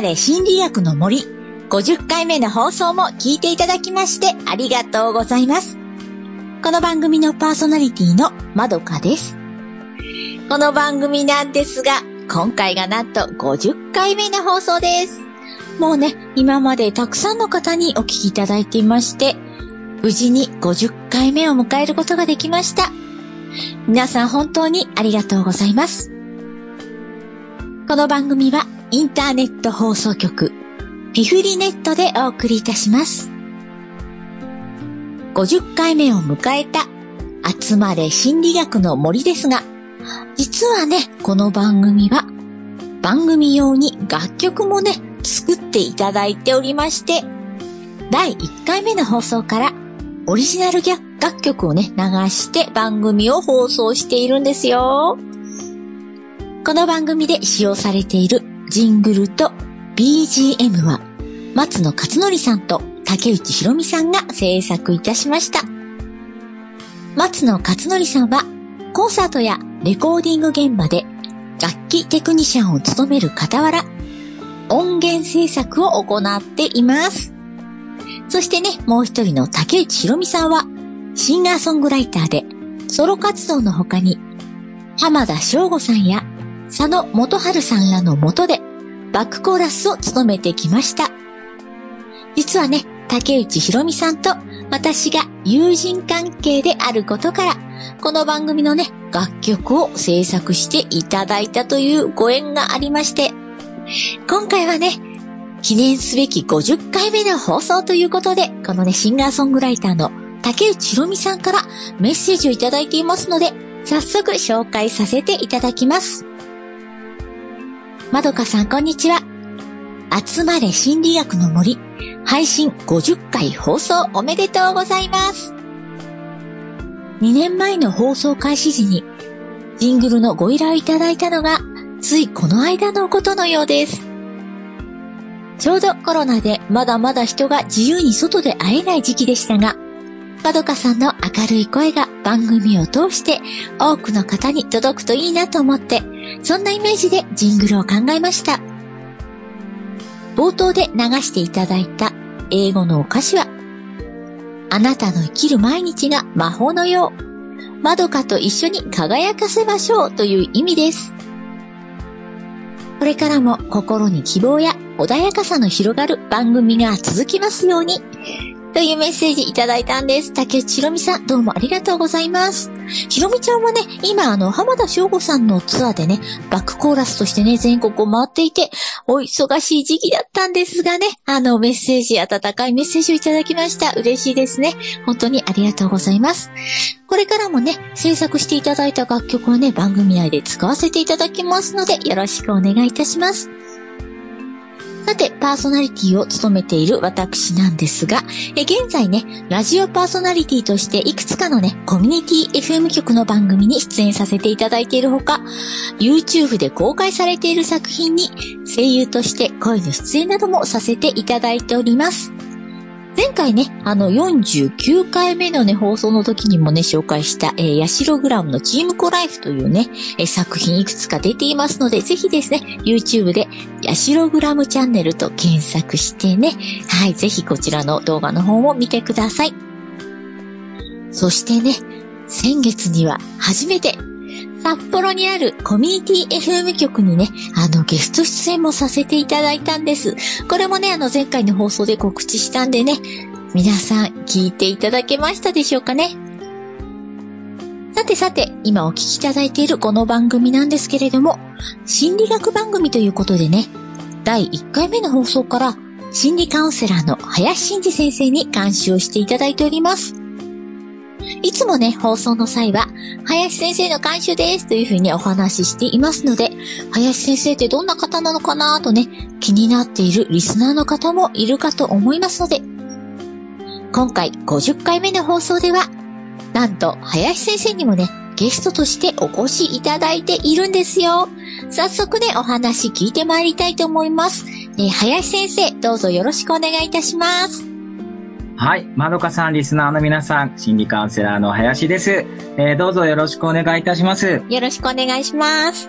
れ心理学の森50回目の放送も聞いていただきましてありがとうございます。この番組のパーソナリティのまどかです。この番組なんですが、今回がなんと50回目の放送です。もうね、今までたくさんの方にお聞きいただいていまして、無事に50回目を迎えることができました。皆さん本当にありがとうございます。この番組はインターネット放送局ピフリネットでお送りいたします。50回目を迎えた集まれ心理学の森ですが、実はね、この番組は番組用に楽曲もね、作っていただいておりまして、第1回目の放送からオリジナル楽曲をね、流して番組を放送しているんですよ。この番組で使用されているジングルと BGM は松野勝則さんと竹内ひろみさんが制作いたしました。松野勝則さんはコンサートやレコーディング現場で楽器テクニシャンを務める傍ら音源制作を行っています。そしてね、もう一人の竹内ひろみさんはシンガーソングライターでソロ活動の他に浜田省吾さんや佐野元春さんらの下でバックコーラスを務めてきました。実はね、竹内ひろみさんと私が友人関係であることから、この番組のね、楽曲を制作していただいたというご縁がありまして、今回はね、記念すべき50回目の放送ということで、このね、シンガーソングライターの竹内ひろみさんからメッセージをいただいていますので、早速紹介させていただきます。まどかさん、こんにちは。集まれ心理学の森、配信50回放送おめでとうございます。2年前の放送開始時に、ジングルのご依頼いただいたのが、ついこの間のことのようです。ちょうどコロナでまだまだ人が自由に外で会えない時期でしたが、まどかさんの明るい声が番組を通して多くの方に届くといいなと思って、そんなイメージでジングルを考えました。冒頭で流していただいた英語のお歌詞は、あなたの生きる毎日が魔法のよう、まどかと一緒に輝かせましょうという意味です。これからも心に希望や穏やかさの広がる番組が続きますように、というメッセージいただいたんです。竹内ひろみさん、どうもありがとうございます。ひろみちゃんはね、今あの、浜田省吾さんのツアーでね、バックコーラスとしてね、全国を回っていて、お忙しい時期だったんですがね、あの、メッセージ、温かいメッセージをいただきました。嬉しいですね。本当にありがとうございます。これからもね、制作していただいた楽曲はね、番組内で使わせていただきますので、よろしくお願いいたします。さて、パーソナリティを務めている私なんですが、え現在ね、ラジオパーソナリティとしていくつかのね、コミュニティ FM 局の番組に出演させていただいているほか、YouTube で公開されている作品に声優として声の出演などもさせていただいております。前回ね、あの49回目のね、放送の時にもね、紹介した、えー、ヤシログラムのチームコライフというね、えー作品いくつか出ていますので、ぜひですね、YouTube でヤシログラムチャンネルと検索してね、はい、ぜひこちらの動画の方も見てください。そしてね、先月には初めて、札幌にあるコミュニティ FM 局にね、あのゲスト出演もさせていただいたんです。これもね、あの前回の放送で告知したんでね、皆さん聞いていただけましたでしょうかね。さてさて、今お聞きいただいているこの番組なんですけれども、心理学番組ということでね、第1回目の放送から心理カウンセラーの林真二先生に監修をしていただいております。いつもね、放送の際は、林先生の監修ですというふうにお話ししていますので、林先生ってどんな方なのかなとね、気になっているリスナーの方もいるかと思いますので、今回50回目の放送では、なんと林先生にもね、ゲストとしてお越しいただいているんですよ。早速ね、お話聞いてまいりたいと思います。え林先生、どうぞよろしくお願いいたします。はい。まどかさん、リスナーの皆さん、心理カウンセラーの林です。えーどうぞよろしくお願いいたします。よろしくお願いします。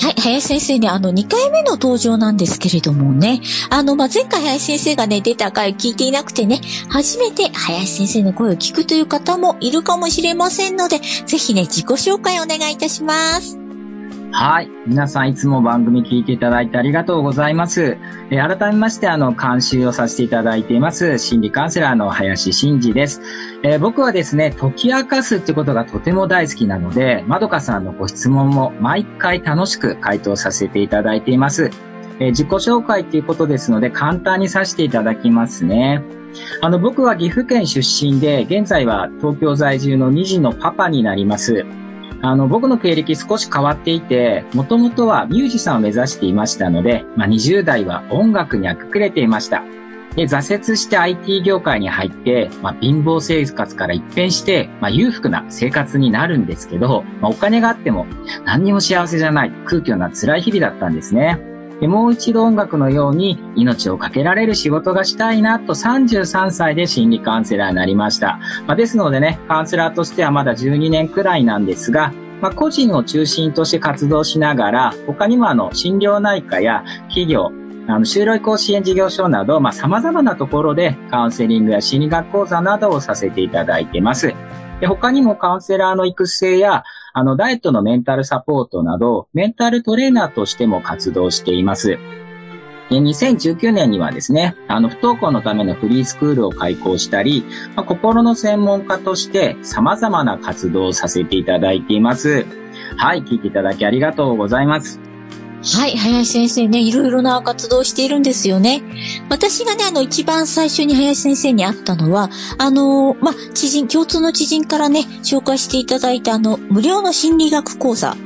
はい、林先生ね、あの、2回目の登場なんですけれどもね、あの、まあ、前回林先生がね、出た回聞いていなくてね、初めて林先生の声を聞くという方もいるかもしれませんので、ぜひね、自己紹介お願いいたします。はい。皆さんいつも番組聞いていただいてありがとうございます。えー改めまして、あの、監修をさせていただいています、心理カウンセラーの林真二です。えー僕はですね、解き明かすってことがとても大好きなので、まどかさんのご質問も毎回楽しく回答させていただいています。えー自己紹介っていうことですので、簡単にさせていただきますね。あの、僕は岐阜県出身で、現在は東京在住の2児のパパになります。あの、僕の経歴少し変わっていて、もともとはミュージシャンを目指していましたので、まあ、20代は音楽にあくくれていました。で、挫折して IT 業界に入って、まあ、貧乏生活から一変して、まあ、裕福な生活になるんですけど、まあ、お金があっても何にも幸せじゃない空虚な辛い日々だったんですね。で、もう一度音楽のように命をかけられる仕事がしたいなと33歳で心理カウンセラーになりました。まあ、ですのでね、カウンセラーとしてはまだ12年くらいなんですが、まあ、個人を中心として活動しながら、他にもあの、心療内科や企業、あの、就労移行支援事業所など、まあ、様々なところでカウンセリングや心理学講座などをさせていただいています。で、他にもカウンセラーの育成や、あの、ダイエットのメンタルサポートなど、メンタルトレーナーとしても活動しています。で2019年にはですね、あの、不登校のためのフリースクールを開講したり、まあ、心の専門家として様々な活動をさせていただいています。はい、聞いていただきありがとうございます。はい、林先生ね、いろいろな活動をしているんですよね。私がね、あの、一番最初に林先生に会ったのは、あの、ま、知人、共通の知人からね、紹介していただいたあの、無料の心理学講座。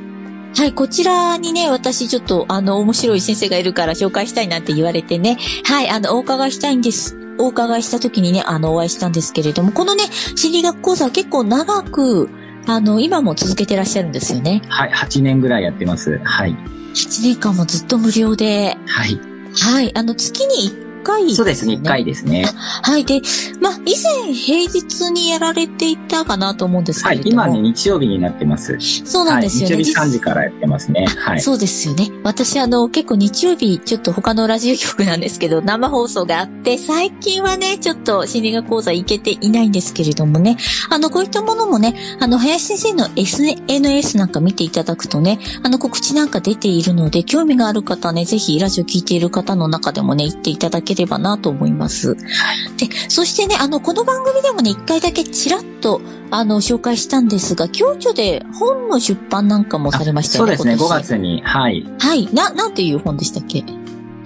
はい、こちらにね、私ちょっと、あの、面白い先生がいるから紹介したいなって言われてね、はい、あの、お伺いしたいんです。お伺いした時にね、あの、お会いしたんですけれども、このね、心理学講座は結構長く、あの、今も続けてらっしゃるんですよね。はい、8年ぐらいやってます。はい。7年間もずっと無料で、はい。はい。あの、月に1回、そうですね、1回ですね。はい。で、まあ、以前平日にやられていたかなと思うんですけはいれ、ども。今ね、日曜日になってます。そうなんですよね。はい、日曜日3時実からやってますね。はい。そうですよね。私、あの、結構日曜日、ちょっと他のラジオ局なんですけど、生放送があって、最近はね、ちょっと心理学講座行けていないんですけれどもね、あの、こういったものもね、あの、林先生の SNS なんか見ていただくとね、あの、告知なんか出ているので、興味がある方はね、ぜひラジオ聞いている方の中でもね、行っていただければなと思います。で、そしてね、あの、この番組でもね、一回だけちらっと、あの、紹介したんですが、共著で本の出版なんかもされましたよね。そうですね、5今年月に。はい。はい。な、なんていう本でしたっけ？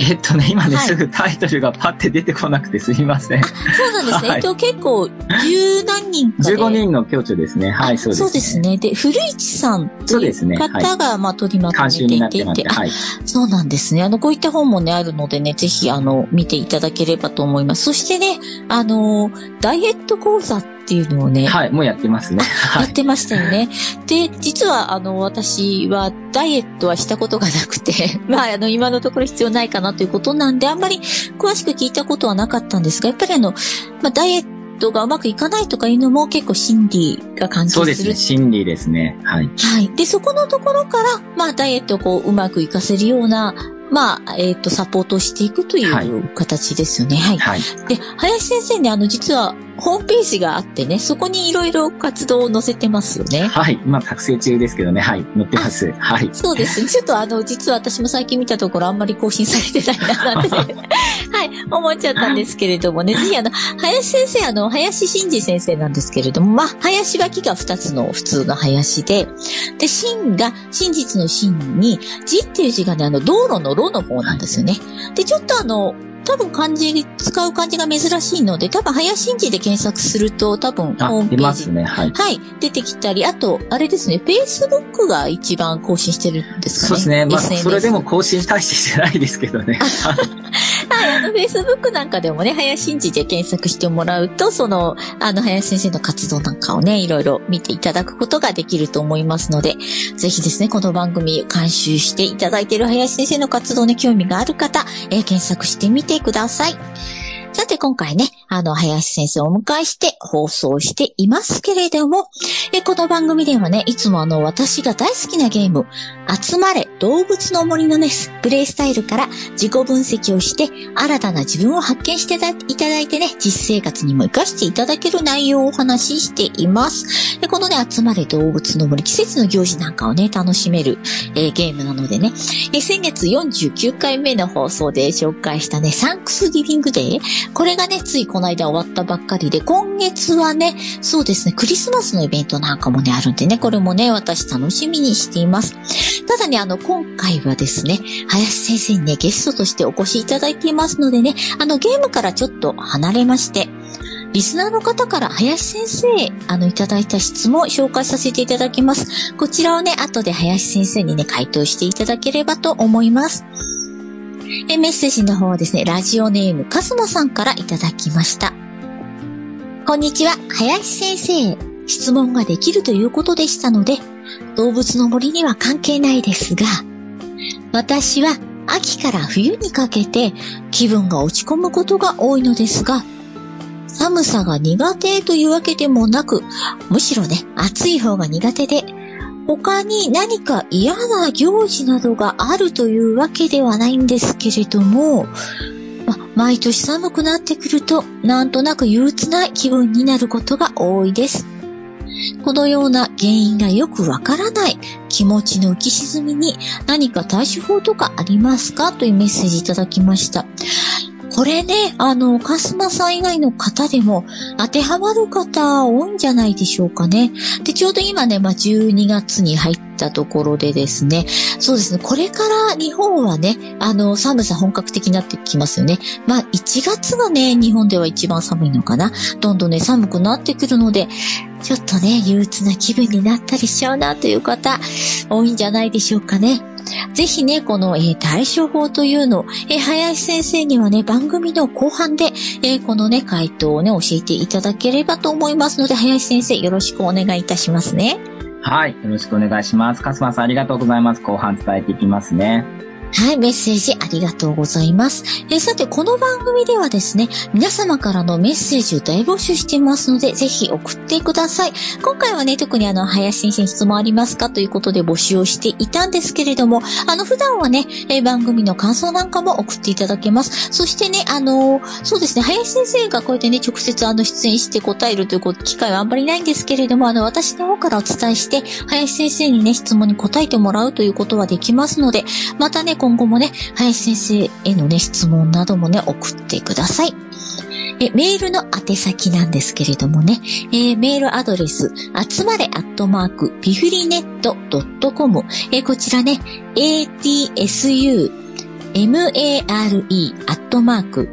えっとね、今ね、はいすぐタイトルがパッて出てこなくてすみません。そうなんですね。はいえっと、結構、十何人かで。15人の共著ですね。はい、そうです、そうです。ね。で、古市さんといそう方が、まあ、取りまとめていていて、はい。そうなんですね。あの、こういった本もね、あるのでね、ぜひ、あの、見ていただければと思います。そしてね、あの、ダイエット講座っていうのをね、はい、もうやってますね。はい。やってましたよね。で、実は、あの、私はダイエットはしたことがなくて、まあ、あの、今のところ必要ないかなということなんで、あんまり詳しく聞いたことはなかったんですが、やっぱりあの、まあ、ダイエットがうまくいかないとかいうのも結構心理が関係するそうですね、心理ですね。はい。はい。で、そこのところから、まあ、ダイエットをこう、うまくいかせるような、まあ、えっ、と、サポートをしていくといはいう形ですよね。はい。はい。で、林先生ね、あの、実は、ホームページがあってね、そこにいろいろ活動を載せてますよね。はい。今、作成中ですけどね。はい。載ってます。はい。そうですね。ちょっとあの、実は私も最近見たところあんまり更新されてないな、なんて思っちゃったんですけれどもね、ぜひあの、林先生、あの、林真二先生なんですけれども、まあ、林は木が二つの普通の林で、で、真が真実の真に、字っていう字がね、あの、道路の路の方なんですよね。で、ちょっとあの、多分漢字、使う漢字が珍しいので、多分林真二で検索すると、多分あホーム、ページ出ますね。はい。はい、出てきたり、あと、あれですね、Facebook が一番更新してるんですかね。そうですね。まあ、それでも更新大してしてないですけどね。はい、あの、Facebook なんかでもね、林真治で検索してもらうと、その、あの、林先生の活動なんかをね、いろいろ見ていただくことができると思いますので、ぜひですね、この番組監修していただいている林先生の活動に興味がある方、えー検索してみてください。さて今回ね、あの、林先生をお迎えして放送していますけれども、えこの番組ではね、いつもあの、私が大好きなゲーム、集まれ動物の森のね、プレイスタイルから自己分析をして、新たな自分を発見していただいてね、実生活にも活かしていただける内容をお話ししています。でこのね、集まれ動物の森、季節の行事なんかをね、楽しめる、えー、ゲームなのでね、え先月49回目の放送で紹介したね、サンクスギビングデー、これがね、ついこの間終わったばっかりで、今月はね、そうですね、クリスマスのイベントなんかもね、あるんでね、これもね、私楽しみにしています。ただね、あの、今回はですね、林先生にね、ゲストとしてお越しいただいていますのでね、あの、ゲームからちょっと離れまして、リスナーの方から林先生、あの、いただいた質問を紹介させていただきます。こちらをね、後で林先生にね、回答していただければと思います。えメッセージの方はですね、ラジオネームカスモさんからいただきました。こんにちは、林先生。質問ができるということでしたので、動物の森には関係ないですが、私は秋から冬にかけて気分が落ち込むことが多いのですが、寒さが苦手というわけでもなく、むしろね、暑い方が苦手で、他に何か嫌な行事などがあるというわけではないんですけれども、ま、毎年寒くなってくると、なんとなく憂鬱な気分になることが多いです。このような原因がよくわからない気持ちの浮き沈みに何か対処法とかありますか？というメッセージいただきました。これね、あの、カスマさん以外の方でも当てはまる方多いんじゃないでしょうかね。で、ちょうど今ね、まあ、12月に入ったところでですね、そうですね、これから日本はね、あの、寒さ本格的になってきますよね。まあ、1月がね、日本では一番寒いのかな。どんどんね、寒くなってくるので、ちょっとね、憂鬱な気分になったりしちゃうなという方、多いんじゃないでしょうかね。ぜひね、この、えー、対処法というのを、えー、林先生にはね、番組の後半で、えー、このね、回答をね、教えていただければと思いますので、林先生、よろしくお願いいたしますね。はい。よろしくお願いします。かすまさんありがとうございます。後半伝えていきますね。はい、メッセージありがとうございます。えー、さて、この番組ではですね、皆様からのメッセージを大募集していますので、ぜひ送ってください。今回はね、特にあの、林先生に質問ありますかということで募集をしていたんですけれども、あの、普段はね、えー、番組の感想なんかも送っていただけます。そしてね、あのー、そうですね、林先生がこうやってね、直接あの、出演して答えるという機会はあんまりないんですけれども、あの、私の方からお伝えして、林先生にね、質問に答えてもらうということはできますので、またね、今後もね、林先生へのね、質問などもね、送ってください。え、メールの宛先なんですけれどもね、えー、メールアドレス、集まれアットマーク、ピフリネットドットコム、えー、こちらね、atsu, mare, アットマーク、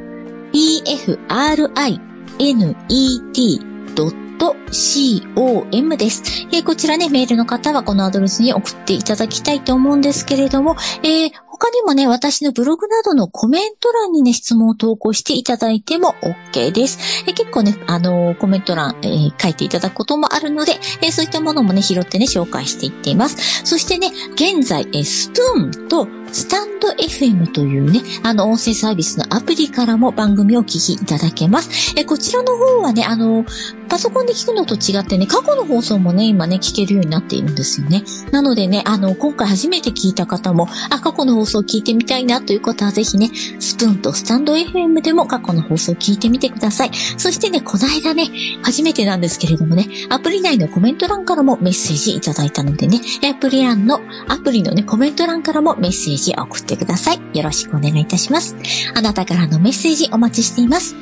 pfrinet.com です。えー、こちらね、メールの方はこのアドレスに送っていただきたいと思うんですけれども、えー、他にもね、私のブログなどのコメント欄にね、質問を投稿していただいても OK です。え結構ね、あのー、コメント欄、えー、書いていただくこともあるので、えそういったものもね、拾ってね、紹介していっています。そしてね、現在、えスプーンとスタンド FM というね、あの、音声サービスのアプリからも番組をお聞きいただけます。えこちらの方はね、あの、パソコンで聞くのと違ってね、過去の放送もね、今ね、聞けるようになっているんですよね。なのでね、あの、今回初めて聞いた方も、あ、過去の放送聞いてみたいなという方はぜひね、スプーンとスタンド FM でも過去の放送聞いてみてください。そしてね、この間ね、初めてなんですけれどもね、アプリ内のコメント欄からもメッセージいただいたのでね、アプリ欄の、アプリのね、コメント欄からもメッセージ送ってください。よろしくお願いいたします。あなたからのメッセージお待ちしています。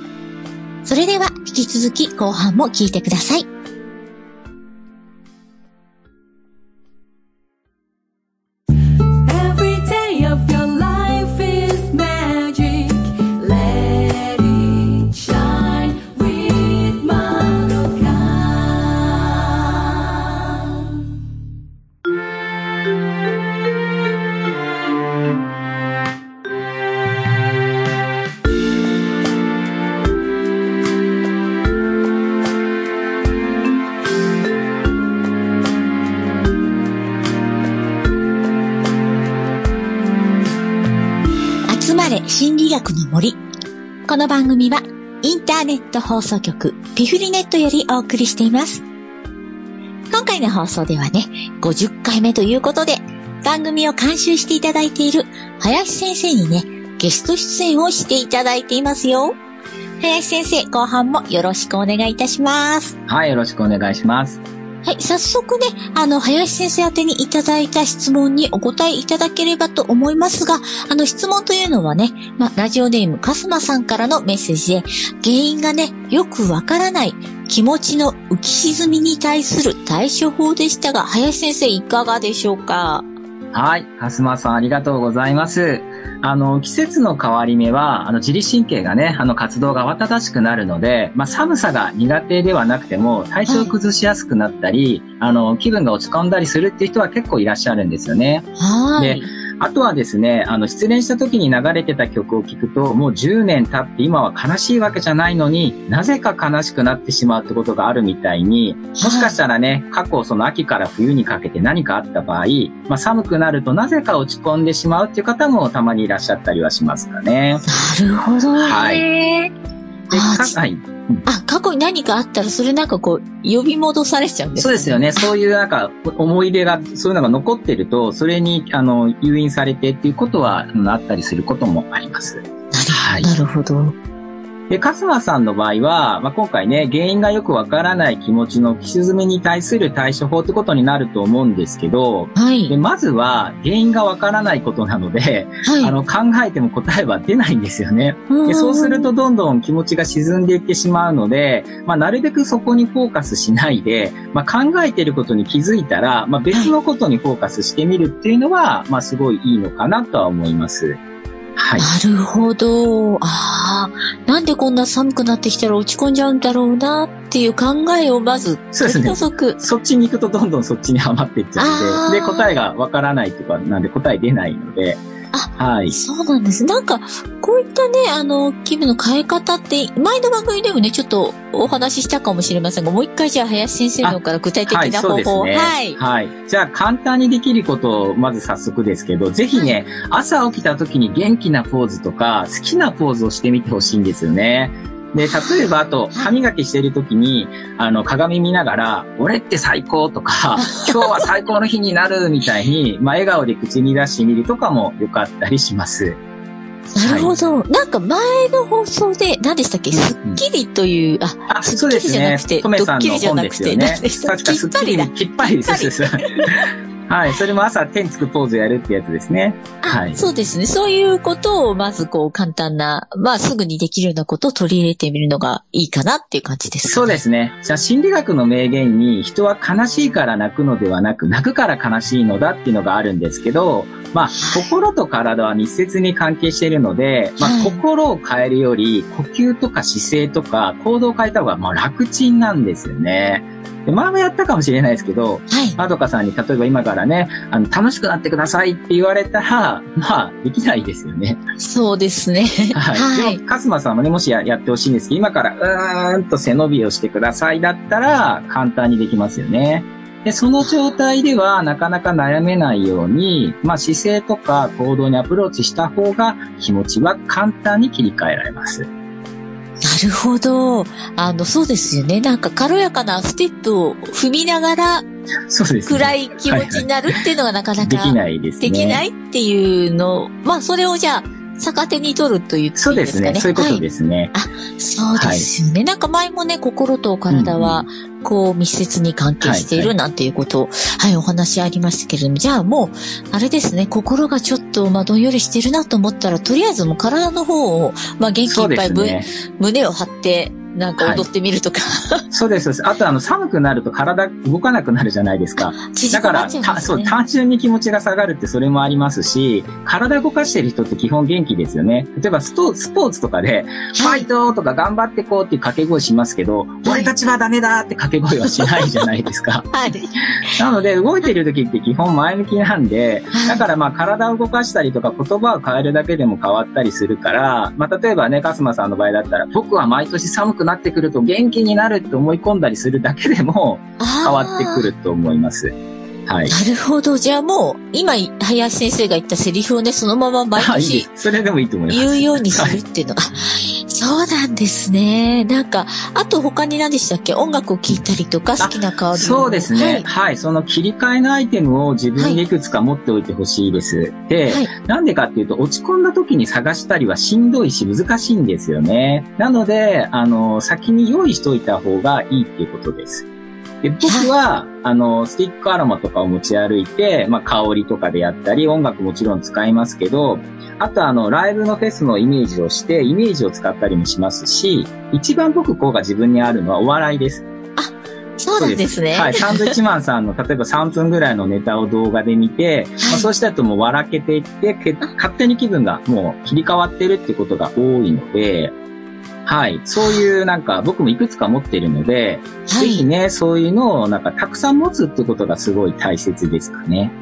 それでは、引き続き後半も聞いてください。心理学の森。この番組は、インターネット放送局ピフリネットよりお送りしています。今回の放送ではね、50回目ということで、番組を監修していただいている林先生にね、ゲスト出演をしていただいていますよ。林先生、後半もよろしくお願いいたします。はい、よろしくお願いします。はい、早速ね、あの、林先生宛てにいただいた質問にお答えいただければと思いますが、あの、質問というのはね、まあ、ラジオネームかすまさんからのメッセージで、原因がね、よくわからない気持ちの浮き沈みに対する対処法でしたが、林先生いかがでしょうか？はい。かすまさんありがとうございます。あの、季節の変わり目は、あの、自律神経がね、あの、活動が慌ただしくなるので、まあ、寒さが苦手ではなくても、体調を崩しやすくなったり、あの、気分が落ち込んだりするっていう人は結構いらっしゃるんですよね。はい。あとはですね、あの、失恋した時に流れてた曲を聴くと、もう10年経って今は悲しいわけじゃないのになぜか悲しくなってしまうってことがあるみたいに、もしかしたらね、過去その秋から冬にかけて何かあった場合、まあ、寒くなるとなぜか落ち込んでしまうっていう方もたまにいらっしゃったりはしますかね。なるほどね。はいであーかはい。あ、過去に何かあったら、それなんかこう、呼び戻されちゃうんですそうですよね。そういうなんか思い出が、そういうのが残ってると、それにあの誘引されてっていうことはうんあったりすることもあります。はいなるほど。で、カスマさんの場合は、まあ、今回ね、原因がよくわからない気持ちの浮き沈みに対する対処法ってことになると思うんですけど、はい。でまずは原因がわからないことなので、はい。あの考えても答えは出ないんですよね。うんでそうするとどんどん気持ちが沈んでいってしまうので、まあ、なるべくそこにフォーカスしないで、まあ、考えてることに気づいたら、まあ、別のことにフォーカスしてみるっていうのは、まあ、すごいいいのかなとは思います。はい。なるほど。ああ、なんでこんな寒くなってきたら落ち込んじゃうんだろうなっていう考えをまず取そうですね。そっちに行くとどんどんそっちにはまっていっちゃあーうんで、で、答えがわからないとかなんで答え出ないので、はい。そうなんです。なんか、こういったね、あの、気分の変え方って、前の番組でもね、ちょっとお話ししたかもしれませんが、もう一回じゃあ、林先生の方から具体的はい、な方法を。ですね。はい。じゃあ、簡単にできることを、まず早速ですけど、ぜひね、朝起きた時に元気なポーズとか、好きなポーズをしてみてほしいんですよね。で、例えば、あと、歯磨きしてる時に、あの、鏡見ながら、俺って最高とか、今日は最高の日になるみたいに、まあ、笑顔で口に出してみるとかもよかったりします。なるほど。なんか前の放送で、何でしたっけ、うんスッキリという、あ、あ、スそうですねッキリじゃなくて。トメさんの本ですよねドッキリじゃなくて何でし。た確かスッキリきっぱりだきっぱりです。はい。それも朝手につくポーズやるってやつですね。あ、はいそうですね。そういうことを、まずこう、簡単な、まあ、すぐにできるようなことを取り入れてみるのがいいかなっていう感じですか、ね。そうですね。じゃあ心理学の名言に人は悲しいから泣くのではなく泣くから悲しいのだっていうのがあるんですけど、まあ心と体は密接に関係しているので、まあはい心を変えるより呼吸とか姿勢とか行動を変えた方がまあ楽ちんなんですよね。で前もやったかもしれないですけど、はい。まどかさんに例えば今からね、あの楽しくなってくださいって言われたら、まあできないですよね。そうですね。はい。はいでも、カスマさんもね、もしややってほしいんですけど、今から、うーんと背伸びをしてくださいだったら、簡単にできますよね。で、その状態では、なかなか悩めないように、まあ、姿勢とか行動にアプローチした方が、気持ちは簡単に切り替えられます。なるほど。あの、そうですよね。なんか軽やかなステップを踏みながらそうですね。暗い気持ちになるっていうのがなかなかできないですね。できないっていうの、まあ、それをじゃあ、逆手に取るといいですかね。そうですね。そういうことですね。はい。そうですよね。なんか前もね、心と体は、こう、密接に関係していはいはるなんていうことを、はい、お話ありましたけれども、じゃあもう、あれですね、心がちょっと、まあ、どんよりしてるなと思ったら、とりあえずもう体の方を、まあ、元気いっぱいね。胸を張って、なんか踊ってみるとか、そうです。そうですあと、あの、寒くなると体動かなくなるじゃないですか。縮だから、そう。単純に気持ちが下がるってそれもありますし、体動かしてる人って基本元気ですよね。例えばスト、スポーツとかで、ファイトとか頑張ってこうっていう掛け声しますけど、俺たちはダメだって掛け声はしないじゃないですか。はい。なので、動いてる時って基本前向きなんで、はいだからまあ体を動かしたりとか言葉を変えるだけでも変わったりするから、まあ例えばね、カスマさんの場合だったら、僕は毎年寒くなってくると元気になるって思い込んだりするだけでも変わってくると思います。る。はい。なるほど。じゃあもう、今、林先生が言ったセリフをね、そのまま毎あいい。それでもいいと思います。言うようにすはいるっていうの。あ、そうなんですね。なんか、あと他に何でしたっけ？音楽を聴いたりとか、好きな香りをそうですね。はいはい。その切り替えのアイテムを自分でいくつか持っておいてほしいです。で、はいなんでかっていうと、落ち込んだ時に探したりはしんどいし難しいんですよね。なので、あの、先に用意しておいた方がいいっていうことです。で僕は、あの、スティックアロマとかを持ち歩いて、まあ、香りとかでやったり、音楽もちろん使いますけど、あとあの、ライブのフェスのイメージをして、イメージを使ったりもしますし、一番僕こうが自分にあるのはお笑いです。そうなんですね。はい。サンドイッチマンさんの、例えば3分ぐらいのネタを動画で見て、まあ、そうしたともう笑けていって、け勝手に気分がもう切り替わってるってことが多いので、はい。そういうなんか僕もいくつか持ってるので、はい。ぜひね、そういうのをなんかたくさん持つってことがすごい大切ですかね。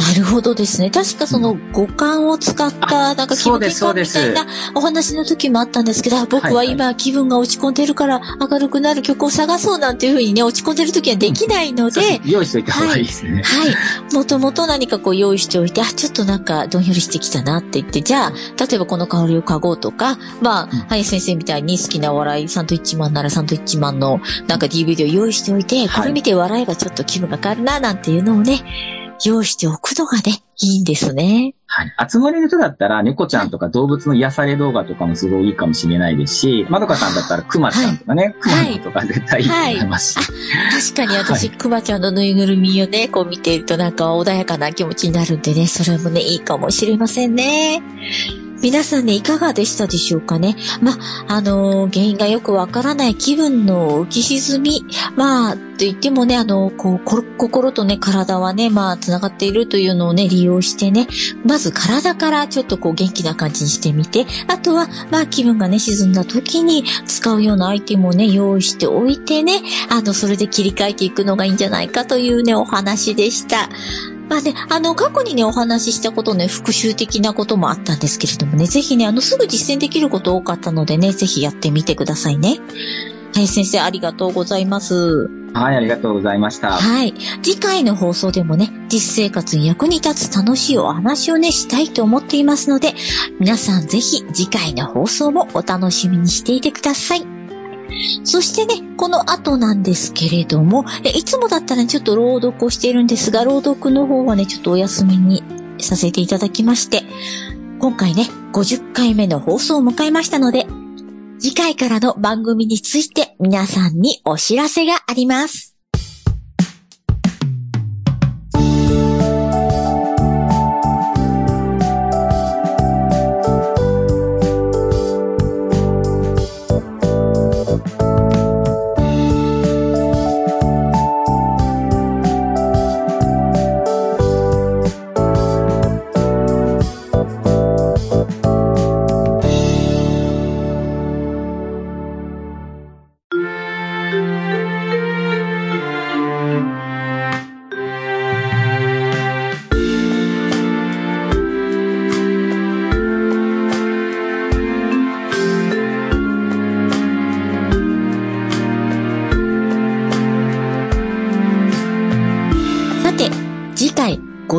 なるほどですね。確かその五感を使った、なんか気分転換みたいなお話の時もあったんですけど、僕は今気分が落ち込んでるから明るくなる曲を探そうなんていうふうにね、落ち込んでる時はできないので、用意しといた方がいいですね。はい。もともと何かこう用意しておいて、あ、ちょっとなんかどんよりしてきたなって言って、じゃあ、例えばこの香りを嗅ごうとか、まあ、うん。林先生みたいに好きなお笑いサンドイッチマンならサンドイッチマンのなんか DVD を用意しておいて、これ見て笑えばちょっと気分が変わるな、なんていうのをね、用意しておくのがね、いいんですね。はい。集まりの人だったら、猫ちゃんとか動物の癒され動画とかもすごいいいかもしれないですし、まどかさんだったらクマちゃんとかね、クマのとか絶対いいと思いますし。確かに私、クマちゃんのぬいぐるみをね、こう見ているとなんか穏やかな気持ちになるんでね、それもね、いいかもしれませんね。皆さんね、いかがでしたでしょうかね？まあ、のー原因がよくわからない気分の浮き沈み。まあ、と言ってもね、あのこう、心とね、体はね、まあ、繋がっているというのをね、利用してね、まず体からちょっとこう、元気な感じにしてみて、あとは、まあ、気分がね、沈んだ時に使うようなアイテムをね、用意しておいてね、あの、それで切り替えていくのがいいんじゃないかというね、お話でした。まあね、あの、過去にね、お話ししたことね、復習的なこともあったんですけれどもね、ぜひね、あの、すぐ実践できること多かったのでね、ぜひやってみてくださいね。はい、先生、ありがとうございます。はい、ありがとうございました。はい。次回の放送でもね、実生活に役に立つ楽しいお話をね、したいと思っていますので、皆さんぜひ次回の放送もお楽しみにしていてください。そしてね、この後なんですけれども、いつもだったらちょっと朗読をしているんですが、朗読の方はね、ちょっとお休みにさせていただきまして、今回ね、50回目の放送を迎えましたので、次回からの番組について皆さんにお知らせがあります。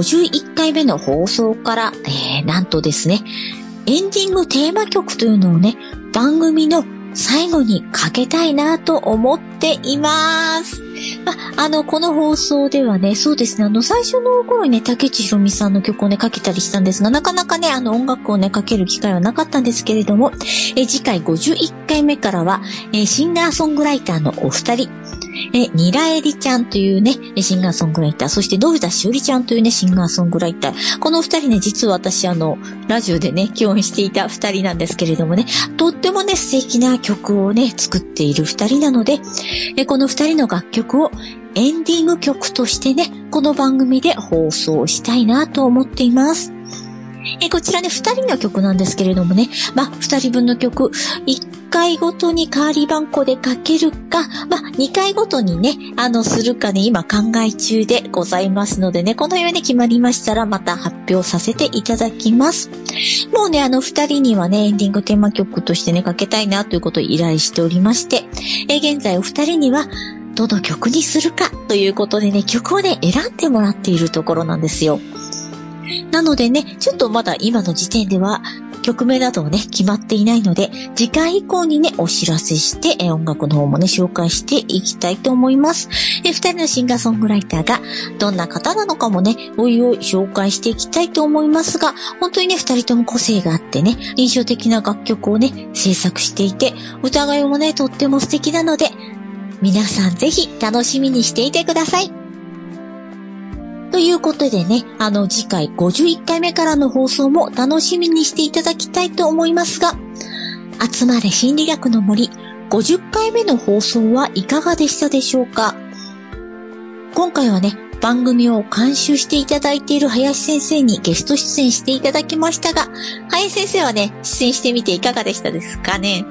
51回目の放送から、えー、なんとですね、エンディングテーマ曲というのをね、番組の最後にかけたいなと思っています。まあの、この放送ではね、そうですね、あの、最初の頃にね、竹内ひろみさんの曲をね、かけたりしたんですが、なかなかね、あの、音楽をね、かける機会はなかったんですけれども、え次回51回目からは、えシンガーソングライターのお二人、え、ニラエリちゃんというね、シンガーソングライター、そしてノルダしおりちゃんというね、シンガーソングライター。この二人ね、実は私あの、ラジオでね、共演していた二人なんですけれどもね、とってもね、素敵な曲をね、作っている二人なので、え、この二人の楽曲をエンディング曲としてね、この番組で放送したいなと思っています。え、こちらね、二人の曲なんですけれどもね、まあ、二人分の曲、一回ごとに代わり番号でかけるか、まあ、二回ごとにね、あの、するかね、今考え中でございますのでね、このように決まりましたら、また発表させていただきます。もうね、あの、二人にはね、エンディングテーマ曲としてね、かけたいなということを依頼しておりまして、え、現在お二人には、どの曲にするかということでね、曲をね、選んでもらっているところなんですよ。なのでね、ちょっとまだ今の時点では曲名などね、決まっていないので、次回以降にね、お知らせして、え音楽の方もね、紹介していきたいと思います。え二人のシンガーソングライターが、どんな方なのかもね、おいおい紹介していきたいと思いますが、本当にね、二人とも個性があってね、印象的な楽曲をね、制作していて、歌いもね、とっても素敵なので、皆さんぜひ楽しみにしていてください。ということでね、あの次回51回目からの放送も楽しみにしていただきたいと思いますが、集まれ心理学の森50回目の放送はいかがでしたでしょうか？今回はね、番組を監修していただいている林先生にゲスト出演していただきましたが、林先生はね、出演してみていかがでしたですかね？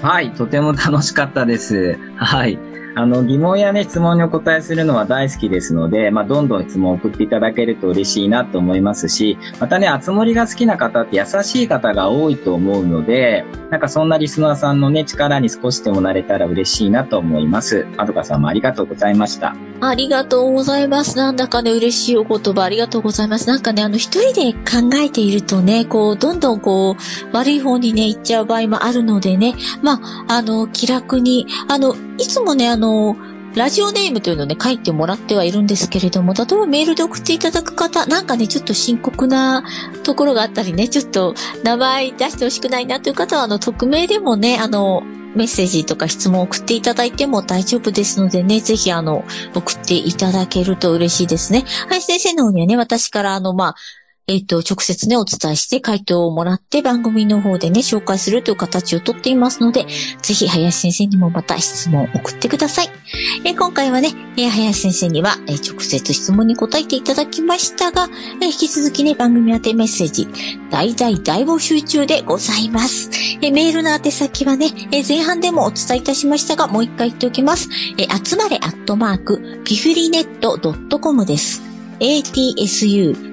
はい、とても楽しかったです。はい。あの、疑問やね、質問にお答えするのは大好きですので、まあ、どんどん質問を送っていただけると嬉しいなと思いますし、またね、あつ森が好きな方って優しい方が多いと思うので、なんかそんなリスナーさんのね、力に少しでもなれたら嬉しいなと思います。まどかさんもありがとうございました。ありがとうございます。なんだかね、嬉しいお言葉ありがとうございます。なんかね、あの、一人で考えているとね、こう、どんどんこう、悪い方にね、行っちゃう場合もあるのでね、まあ、あの、気楽に、あの、いつもね、あの、ラジオネームというのをね、書いてもらってはいるんですけれども、例えばメールで送っていただく方、なんかね、ちょっと深刻なところがあったりね、ちょっと名前出してほしくないなという方は、あの、匿名でもね、あの、メッセージとか質問を送っていただいても大丈夫ですのでね、ぜひあの、送っていただけると嬉しいですね。はい、先生の方にはね、私からあの、まあ、えっ、ー、と、直接ね、お伝えして回答をもらって番組の方でね、紹介するという形をとっていますので、ぜひ林先生にもまた質問を送ってください。えー、今回はね、えー、林先生には、え直接質問に答えていただきましたが、え引き続きね、番組宛てメッセージ、大大大募集中でございます。えメールの宛先はね、え前半でもお伝えいたしましたが、もう一回言っておきます。え集まれアットマーク、ピフリネット .com です。atsu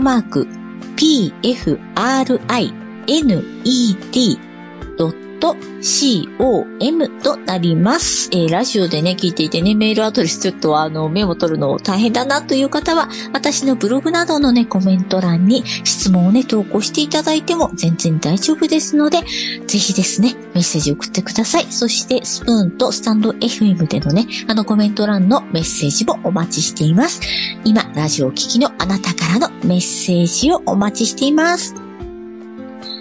mare.pfrinet .com となります。えー、ラジオでね、聞いていてね、メールアドレスちょっとあの、メモ取るの大変だなという方は、私のブログなどのね、コメント欄に質問をね、投稿していただいても全然大丈夫ですので、ぜひですね、メッセージ送ってください。そして、スプーンとスタンド FM でのね、あのコメント欄のメッセージもお待ちしています。今、ラジオを聴きのあなたからのメッセージをお待ちしています。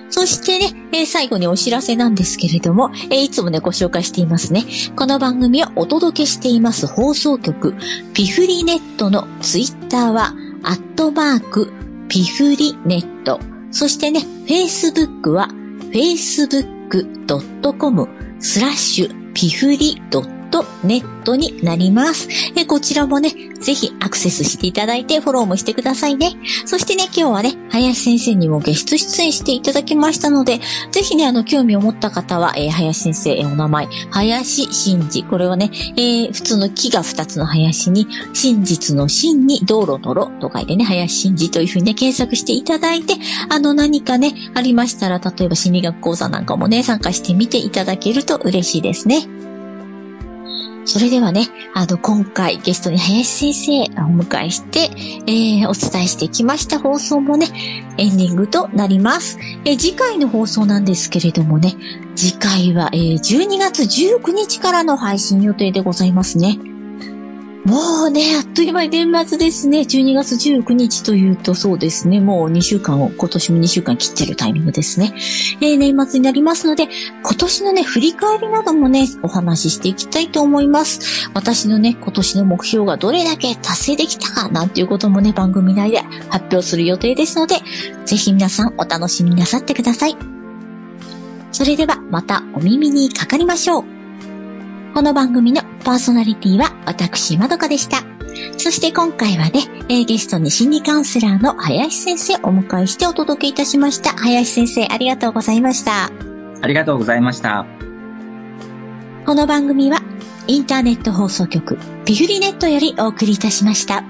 そしてね、えー、最後にお知らせなんですけれども、えー、いつもね、ご紹介していますね。この番組をお届けしています放送局、ピフリネットのツイッターは、アットマーク、ピフリネット。そしてね、フェイスブックは、facebook.com スラッシュピフリドットとネットになります。えこちらもね、ぜひアクセスしていただいてフォローもしてくださいね。そしてね、今日はね、林先生にもゲスト出演していただきましたので、ぜひね、あの、興味を持った方は、えー、林先生、えー、お名前、林真治。これはね、えー、普通の木が二つの林に、真実の真に道路の路と書いてね、林真治というふうにね、検索していただいて、あの、何かね、ありましたら、例えば心理学講座なんかもね、参加してみていただけると嬉しいですね。それではね、あの、今回ゲストに林先生をお迎えして、えー、お伝えしてきました放送もね、エンディングとなります。えー、次回の放送なんですけれどもね、次回は、えー、12月19日からの配信予定でございますね。もうね、あっという間に年末ですね。12月19日というとそうですね。もう2週間を、今年も2週間切ってるタイミングですね。えー、年末になりますので、今年のね、振り返りなどもね、お話ししていきたいと思います。私のね、今年の目標がどれだけ達成できたか、なんていうこともね、番組内で発表する予定ですので、ぜひ皆さんお楽しみなさってください。それではまたお耳にかかりましょう。この番組のパーソナリティは私、まどかでした。そして今回はね、えー、ゲストに心理カウンセラーの林先生をお迎えしてお届けいたしました。林先生、ありがとうございました。ありがとうございました。この番組は、インターネット放送局、ピフリネットよりお送りいたしました。